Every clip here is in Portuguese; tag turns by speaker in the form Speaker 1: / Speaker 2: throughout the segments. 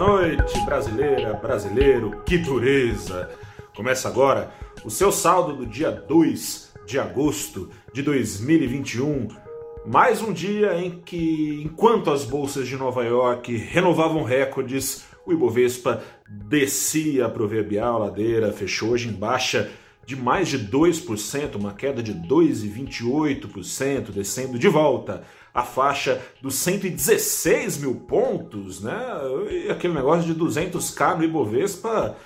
Speaker 1: noite, brasileira, brasileiro, que dureza! Começa agora o seu saldo do dia 2 de agosto de 2021. Mais um dia em que, enquanto as bolsas de Nova York renovavam recordes, o Ibovespa descia a proverbial ladeira, fechou hoje em baixa de mais de 2%, uma queda de 2,28%, descendo de volta a faixa dos 116 mil pontos, né? E aquele negócio de 200k no Ibovespa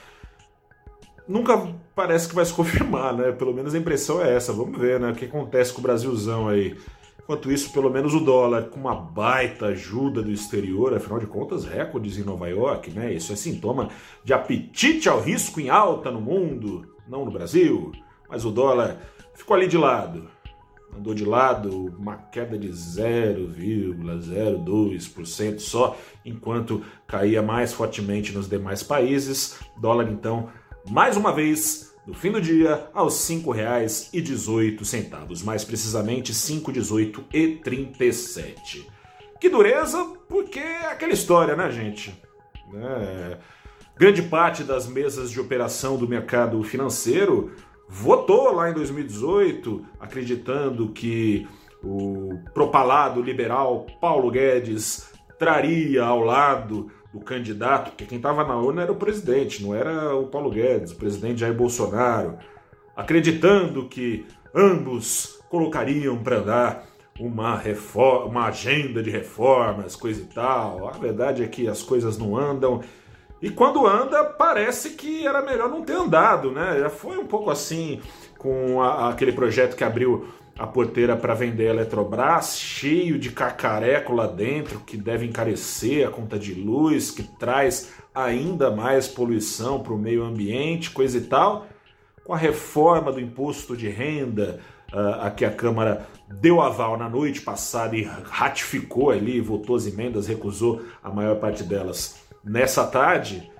Speaker 1: nunca parece que vai se confirmar, né? Pelo menos a impressão é essa. Vamos ver, né? O que acontece com o Brasilzão aí. Enquanto isso, pelo menos o dólar, com uma baita ajuda do exterior, afinal de contas, recordes em Nova York, né? Isso é sintoma de apetite ao risco em alta no mundo, não no Brasil. Mas o dólar ficou ali de lado andou de lado, uma queda de 0,02% só, enquanto caía mais fortemente nos demais países. Dólar, então, mais uma vez, no fim do dia, aos R$ 5,18, mais precisamente R$ 5,18,37. Que dureza, porque é aquela história, né, gente? É... Grande parte das mesas de operação do mercado financeiro votou lá em 2018 acreditando que o propalado liberal Paulo Guedes traria ao lado do candidato, porque quem estava na urna era o presidente, não era o Paulo Guedes, o presidente Jair Bolsonaro, acreditando que ambos colocariam para andar uma, reforma, uma agenda de reformas, coisa e tal. A verdade é que as coisas não andam e quando anda, parece que era melhor não ter andado, né? Já foi um pouco assim com a, aquele projeto que abriu a porteira para vender a Eletrobras, cheio de cacareco lá dentro, que deve encarecer a conta de luz, que traz ainda mais poluição para o meio ambiente, coisa e tal. Com a reforma do imposto de renda, uh, a que a Câmara deu aval na noite passada e ratificou ali, votou as emendas, recusou a maior parte delas nessa tarde,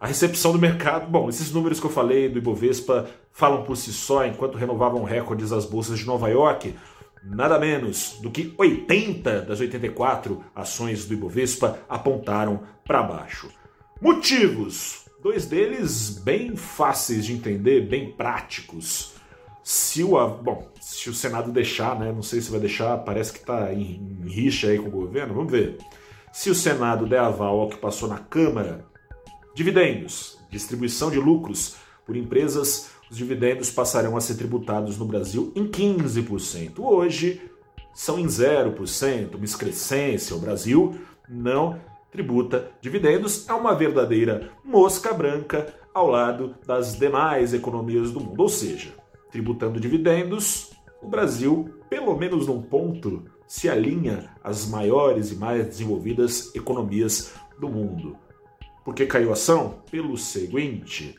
Speaker 1: a recepção do mercado. Bom, esses números que eu falei do Ibovespa falam por si só, enquanto renovavam recordes as bolsas de Nova York. Nada menos do que 80 das 84 ações do Ibovespa apontaram para baixo. Motivos: dois deles bem fáceis de entender, bem práticos. Se o, bom, se o Senado deixar, né? Não sei se vai deixar, parece que está em, em rixa aí com o governo, vamos ver. Se o Senado der aval ao que passou na Câmara, dividendos, distribuição de lucros por empresas, os dividendos passarão a ser tributados no Brasil em 15%. Hoje são em 0%, uma excrescência. O Brasil não tributa dividendos, é uma verdadeira mosca branca ao lado das demais economias do mundo. Ou seja, tributando dividendos, o Brasil, pelo menos num ponto, se alinha às maiores e mais desenvolvidas economias do mundo. Por que caiu a ação? Pelo seguinte: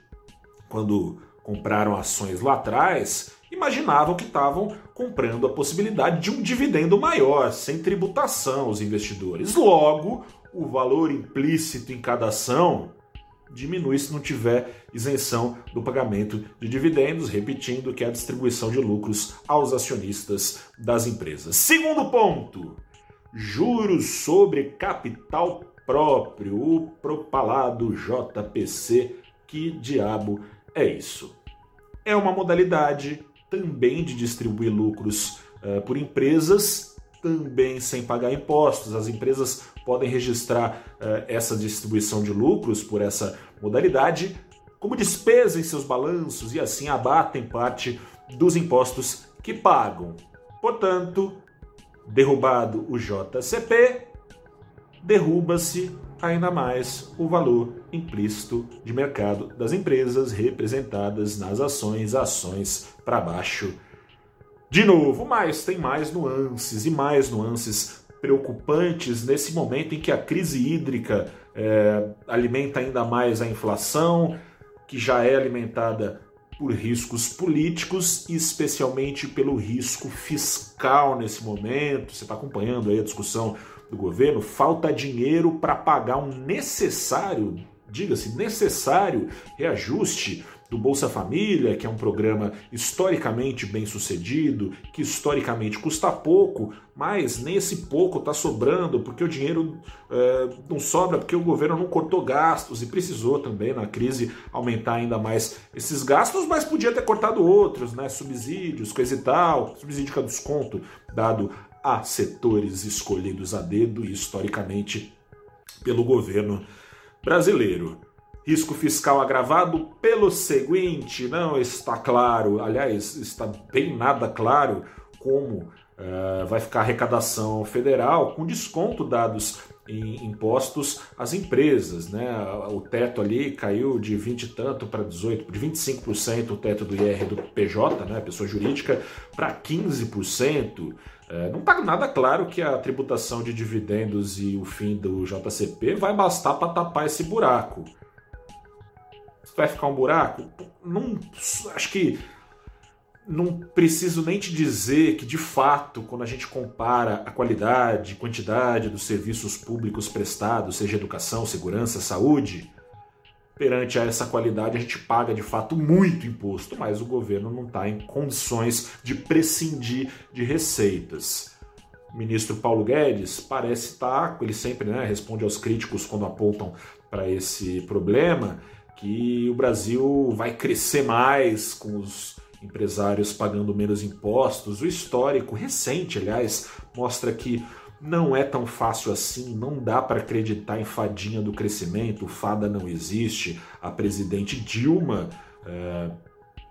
Speaker 1: quando compraram ações lá atrás, imaginavam que estavam comprando a possibilidade de um dividendo maior, sem tributação os investidores. Logo, o valor implícito em cada ação diminui se não tiver isenção do pagamento de dividendos, repetindo que é a distribuição de lucros aos acionistas das empresas. Segundo ponto, juros sobre capital próprio, o propalado JPC. Que diabo é isso? É uma modalidade também de distribuir lucros uh, por empresas, também sem pagar impostos. As empresas podem registrar uh, essa distribuição de lucros por essa modalidade como despesa em seus balanços e assim abatem parte dos impostos que pagam. Portanto, derrubado o JCP, derruba-se ainda mais o valor implícito de mercado das empresas representadas nas ações, ações para baixo. De novo, mas tem mais nuances e mais nuances preocupantes nesse momento em que a crise hídrica é, alimenta ainda mais a inflação, que já é alimentada por riscos políticos e especialmente pelo risco fiscal nesse momento. Você está acompanhando aí a discussão do governo? Falta dinheiro para pagar um necessário, diga-se, necessário reajuste do Bolsa Família, que é um programa historicamente bem sucedido, que historicamente custa pouco, mas nem esse pouco está sobrando, porque o dinheiro é, não sobra, porque o governo não cortou gastos e precisou também na crise aumentar ainda mais esses gastos, mas podia ter cortado outros, né? Subsídios, coisa e tal, subsídio com desconto dado a setores escolhidos a dedo e historicamente pelo governo brasileiro. Risco fiscal agravado pelo seguinte, não está claro, aliás, está bem nada claro como uh, vai ficar a arrecadação federal com desconto dados em impostos às empresas. Né? O teto ali caiu de 20 e tanto para 18, de 25% o teto do IR do PJ, né, pessoa jurídica, para 15%. É, não está nada claro que a tributação de dividendos e o fim do JCP vai bastar para tapar esse buraco. Vai ficar um buraco? Não, acho que não preciso nem te dizer que, de fato, quando a gente compara a qualidade, quantidade dos serviços públicos prestados, seja educação, segurança, saúde, perante a essa qualidade a gente paga de fato muito imposto, mas o governo não está em condições de prescindir de receitas. O ministro Paulo Guedes parece estar, tá, ele sempre né, responde aos críticos quando apontam para esse problema, que o Brasil vai crescer mais com os empresários pagando menos impostos. O histórico recente, aliás, mostra que não é tão fácil assim, não dá para acreditar em fadinha do crescimento, fada não existe. A presidente Dilma é,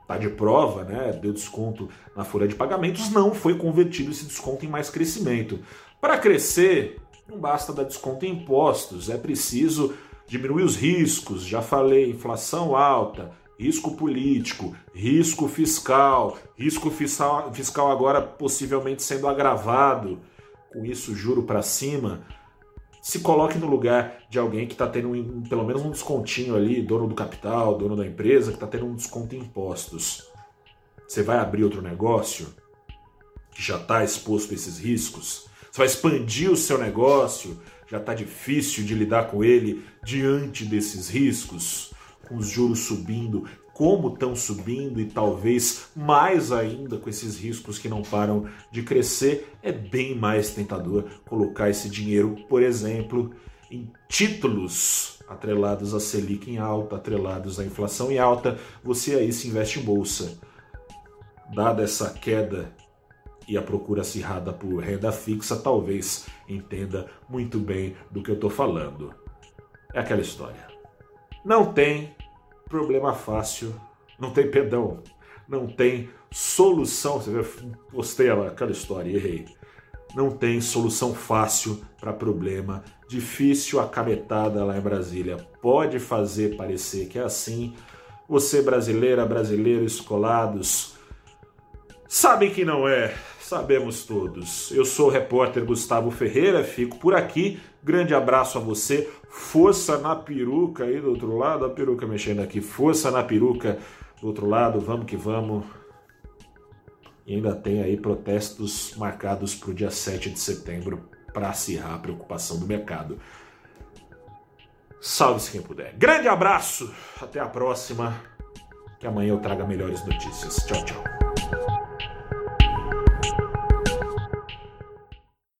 Speaker 1: tá de prova, né? Deu desconto na folha de pagamentos, não foi convertido esse desconto em mais crescimento. Para crescer, não basta dar desconto em impostos, é preciso diminuir os riscos. Já falei, inflação alta, risco político, risco fiscal, risco fiscal, fiscal agora possivelmente sendo agravado com isso juro para cima, se coloque no lugar de alguém que está tendo um, pelo menos um descontinho ali, dono do capital, dono da empresa, que está tendo um desconto em impostos. Você vai abrir outro negócio que já está exposto a esses riscos? Você vai expandir o seu negócio? Já está difícil de lidar com ele diante desses riscos? Com os juros subindo, como estão subindo e talvez mais ainda com esses riscos que não param de crescer, é bem mais tentador colocar esse dinheiro, por exemplo, em títulos atrelados à Selic em alta, atrelados à inflação em alta, você aí se investe em bolsa. Dada essa queda e a procura acirrada por renda fixa, talvez entenda muito bem do que eu estou falando. É aquela história. Não tem problema fácil, não tem perdão, não tem solução. Você vê, postei aquela história, errei. Não tem solução fácil para problema difícil. A cametada lá em Brasília pode fazer parecer que é assim. Você, brasileira, brasileiro, escolados, sabem que não é. Sabemos todos. Eu sou o repórter Gustavo Ferreira, fico por aqui. Grande abraço a você. Força na peruca aí do outro lado, a peruca mexendo aqui. Força na peruca do outro lado, vamos que vamos. E ainda tem aí protestos marcados para o dia 7 de setembro para acirrar a preocupação do mercado. Salve-se quem puder. Grande abraço, até a próxima. Que amanhã eu traga melhores notícias. Tchau, tchau.